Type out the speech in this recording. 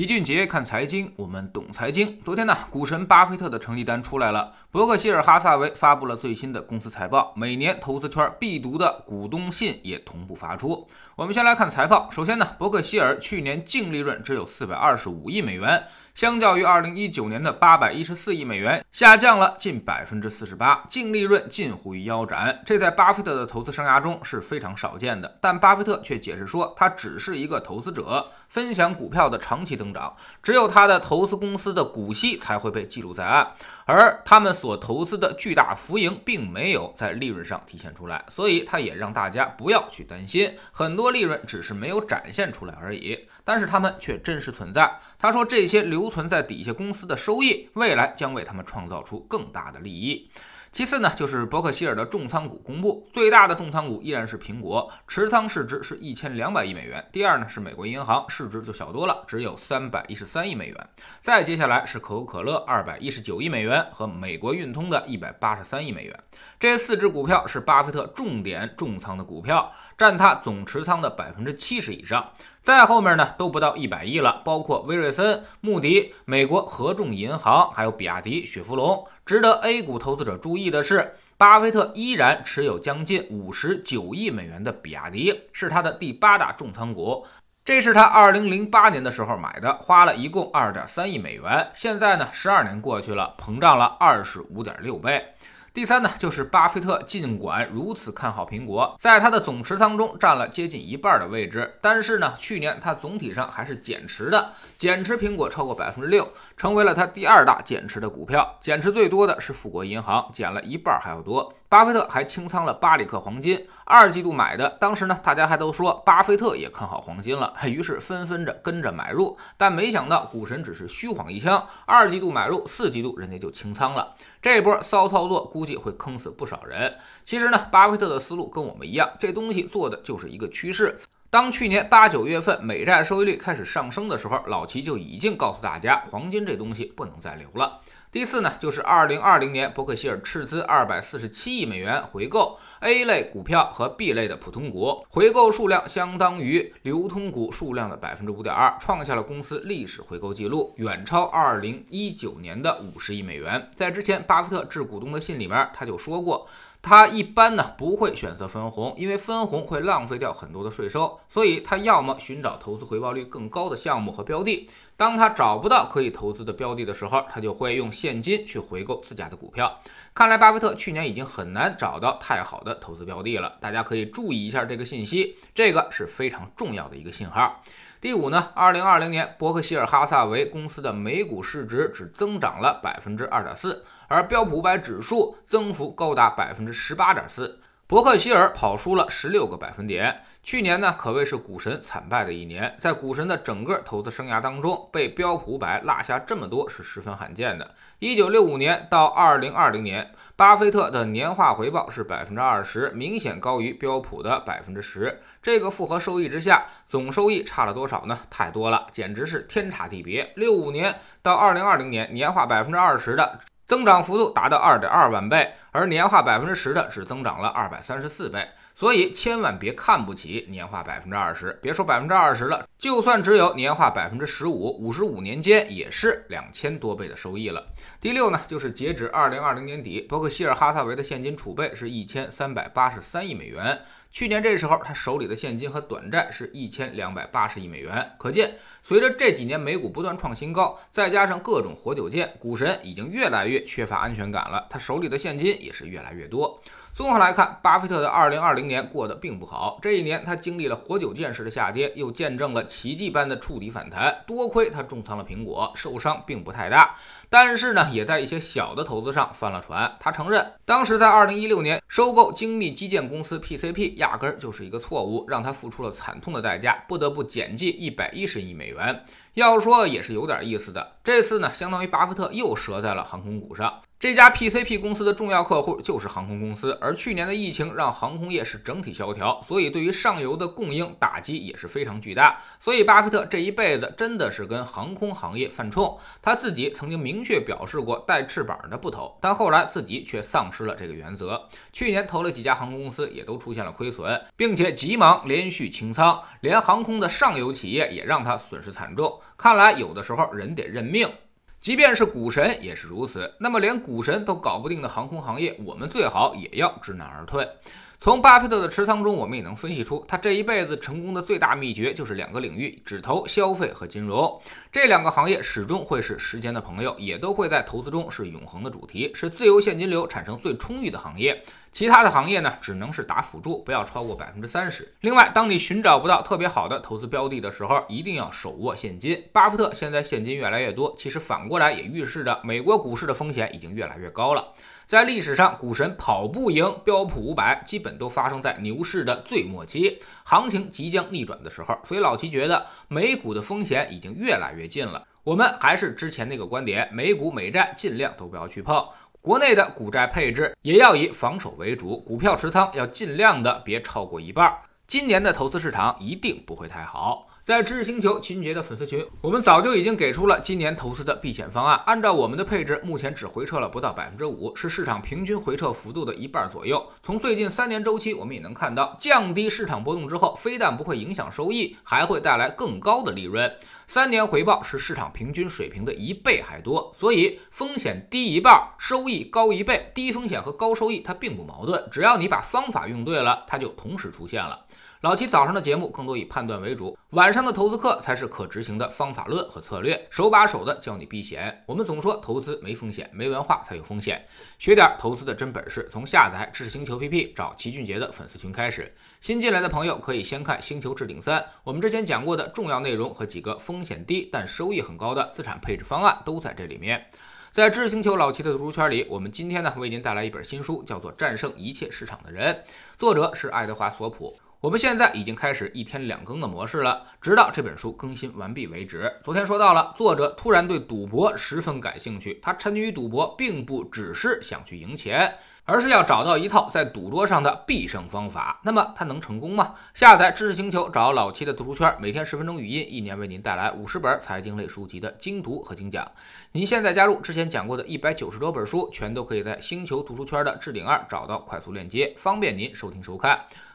齐俊杰看财经，我们懂财经。昨天呢，股神巴菲特的成绩单出来了，伯克希尔哈萨维发布了最新的公司财报，每年投资圈必读的股东信也同步发出。我们先来看财报，首先呢，伯克希尔去年净利润只有四百二十五亿美元，相较于二零一九年的八百一十四亿美元，下降了近百分之四十八，净利润近乎于腰斩。这在巴菲特的投资生涯中是非常少见的，但巴菲特却解释说，他只是一个投资者。分享股票的长期增长，只有他的投资公司的股息才会被记录在案，而他们所投资的巨大浮盈并没有在利润上体现出来，所以他也让大家不要去担心，很多利润只是没有展现出来而已，但是他们却真实存在。他说，这些留存在底下公司的收益，未来将为他们创造出更大的利益。其次呢，就是伯克希尔的重仓股公布，最大的重仓股依然是苹果，持仓市值是一千两百亿美元。第二呢是美国银行，市值就小多了，只有三百一十三亿美元。再接下来是可口可乐，二百一十九亿美元，和美国运通的一百八十三亿美元。这四只股票是巴菲特重点重仓的股票，占他总持仓的百分之七十以上。再后面呢都不到一百亿了，包括威瑞森、穆迪、美国合众银行，还有比亚迪、雪佛龙。值得 A 股投资者注意的是，巴菲特依然持有将近五十九亿美元的比亚迪，是他的第八大重仓股。这是他二零零八年的时候买的，花了一共二点三亿美元。现在呢，十二年过去了，膨胀了二十五点六倍。第三呢，就是巴菲特尽管如此看好苹果，在他的总持仓中占了接近一半的位置，但是呢，去年他总体上还是减持的，减持苹果超过百分之六，成为了他第二大减持的股票。减持最多的是富国银行，减了一半还要多。巴菲特还清仓了巴里克黄金，二季度买的，当时呢，大家还都说巴菲特也看好黄金了，于是纷纷着跟着买入，但没想到股神只是虚晃一枪，二季度买入，四季度人家就清仓了，这波骚操作估计会坑死不少人。其实呢，巴菲特的思路跟我们一样，这东西做的就是一个趋势。当去年八九月份美债收益率开始上升的时候，老齐就已经告诉大家，黄金这东西不能再留了。第四呢，就是二零二零年伯克希尔斥资二百四十七亿美元回购 A 类股票和 B 类的普通股，回购数量相当于流通股数量的百分之五点二，创下了公司历史回购记录，远超二零一九年的五十亿美元。在之前巴菲特致股东的信里面，他就说过。他一般呢不会选择分红，因为分红会浪费掉很多的税收，所以他要么寻找投资回报率更高的项目和标的。当他找不到可以投资的标的的时候，他就会用现金去回购自家的股票。看来巴菲特去年已经很难找到太好的投资标的了，大家可以注意一下这个信息，这个是非常重要的一个信号。第五呢，二零二零年伯克希尔哈萨维公司的每股市值只增长了百分之二点四，而标普五百指数增幅高达百分之十八点四。伯克希尔跑输了十六个百分点。去年呢，可谓是股神惨败的一年。在股神的整个投资生涯当中，被标普五百落下这么多是十分罕见的。一九六五年到二零二零年，巴菲特的年化回报是百分之二十，明显高于标普的百分之十。这个复合收益之下，总收益差了多少呢？太多了，简直是天差地别。六五年到二零二零年，年化百分之二十的。增长幅度达到二点二万倍，而年化百分之十的只增长了二百三十四倍，所以千万别看不起年化百分之二十。别说百分之二十了，就算只有年化百分之十五，五十五年间也是两千多倍的收益了。第六呢，就是截止二零二零年底，伯克希尔哈萨维的现金储备是一千三百八十三亿美元。去年这时候，他手里的现金和短债是一千两百八十亿美元。可见，随着这几年美股不断创新高，再加上各种活久见，股神已经越来越缺乏安全感了。他手里的现金也是越来越多。综合来看，巴菲特的2020年过得并不好。这一年，他经历了活久见式的下跌，又见证了奇迹般的触底反弹。多亏他重仓了苹果，受伤并不太大。但是呢，也在一些小的投资上翻了船。他承认，当时在2016年收购精密基建公司 PCP，压根儿就是一个错误，让他付出了惨痛的代价，不得不减记110亿美元。要说也是有点意思的。这次呢，相当于巴菲特又折在了航空股上。这家 PCP 公司的重要客户就是航空公司，而去年的疫情让航空业是整体萧条，所以对于上游的供应打击也是非常巨大。所以巴菲特这一辈子真的是跟航空行业犯冲。他自己曾经明确表示过带翅膀的不投，但后来自己却丧失了这个原则。去年投了几家航空公司，也都出现了亏损，并且急忙连续清仓，连航空的上游企业也让他损失惨重。看来有的时候人得认命。即便是股神也是如此，那么连股神都搞不定的航空行业，我们最好也要知难而退。从巴菲特的持仓中，我们也能分析出，他这一辈子成功的最大秘诀就是两个领域：只投消费和金融。这两个行业始终会是时间的朋友，也都会在投资中是永恒的主题，是自由现金流产生最充裕的行业。其他的行业呢，只能是打辅助，不要超过百分之三十。另外，当你寻找不到特别好的投资标的的时候，一定要手握现金。巴菲特现在现金越来越多，其实反过来也预示着美国股市的风险已经越来越高了。在历史上，股神跑不赢标普五百，基本都发生在牛市的最末期，行情即将逆转的时候。所以老齐觉得美股的风险已经越来越近了。我们还是之前那个观点，美股美债尽量都不要去碰。国内的股债配置也要以防守为主，股票持仓要尽量的别超过一半。今年的投资市场一定不会太好。在知识星球秦杰的粉丝群，我们早就已经给出了今年投资的避险方案。按照我们的配置，目前只回撤了不到百分之五，是市场平均回撤幅度的一半左右。从最近三年周期，我们也能看到，降低市场波动之后，非但不会影响收益，还会带来更高的利润。三年回报是市场平均水平的一倍还多，所以风险低一半，收益高一倍。低风险和高收益它并不矛盾，只要你把方法用对了，它就同时出现了。老七早上的节目更多以判断为主，晚上的投资课才是可执行的方法论和策略，手把手的教你避险。我们总说投资没风险，没文化才有风险。学点投资的真本事，从下载知识星球 PP 找齐俊杰的粉丝群开始。新进来的朋友可以先看《星球置顶三》，我们之前讲过的重要内容和几个风险低但收益很高的资产配置方案都在这里面。在知识星球老齐的读书圈里，我们今天呢为您带来一本新书，叫做《战胜一切市场的人》，作者是爱德华索普。我们现在已经开始一天两更的模式了，直到这本书更新完毕为止。昨天说到了，作者突然对赌博十分感兴趣，他沉迷于赌博，并不只是想去赢钱。而是要找到一套在赌桌上的必胜方法。那么他能成功吗？下载知识星球，找老七的读书圈，每天十分钟语音，一年为您带来五十本财经类书籍的精读和精讲。您现在加入之前讲过的一百九十多本书，全都可以在星球读书圈的置顶二找到快速链接，方便您收听收看。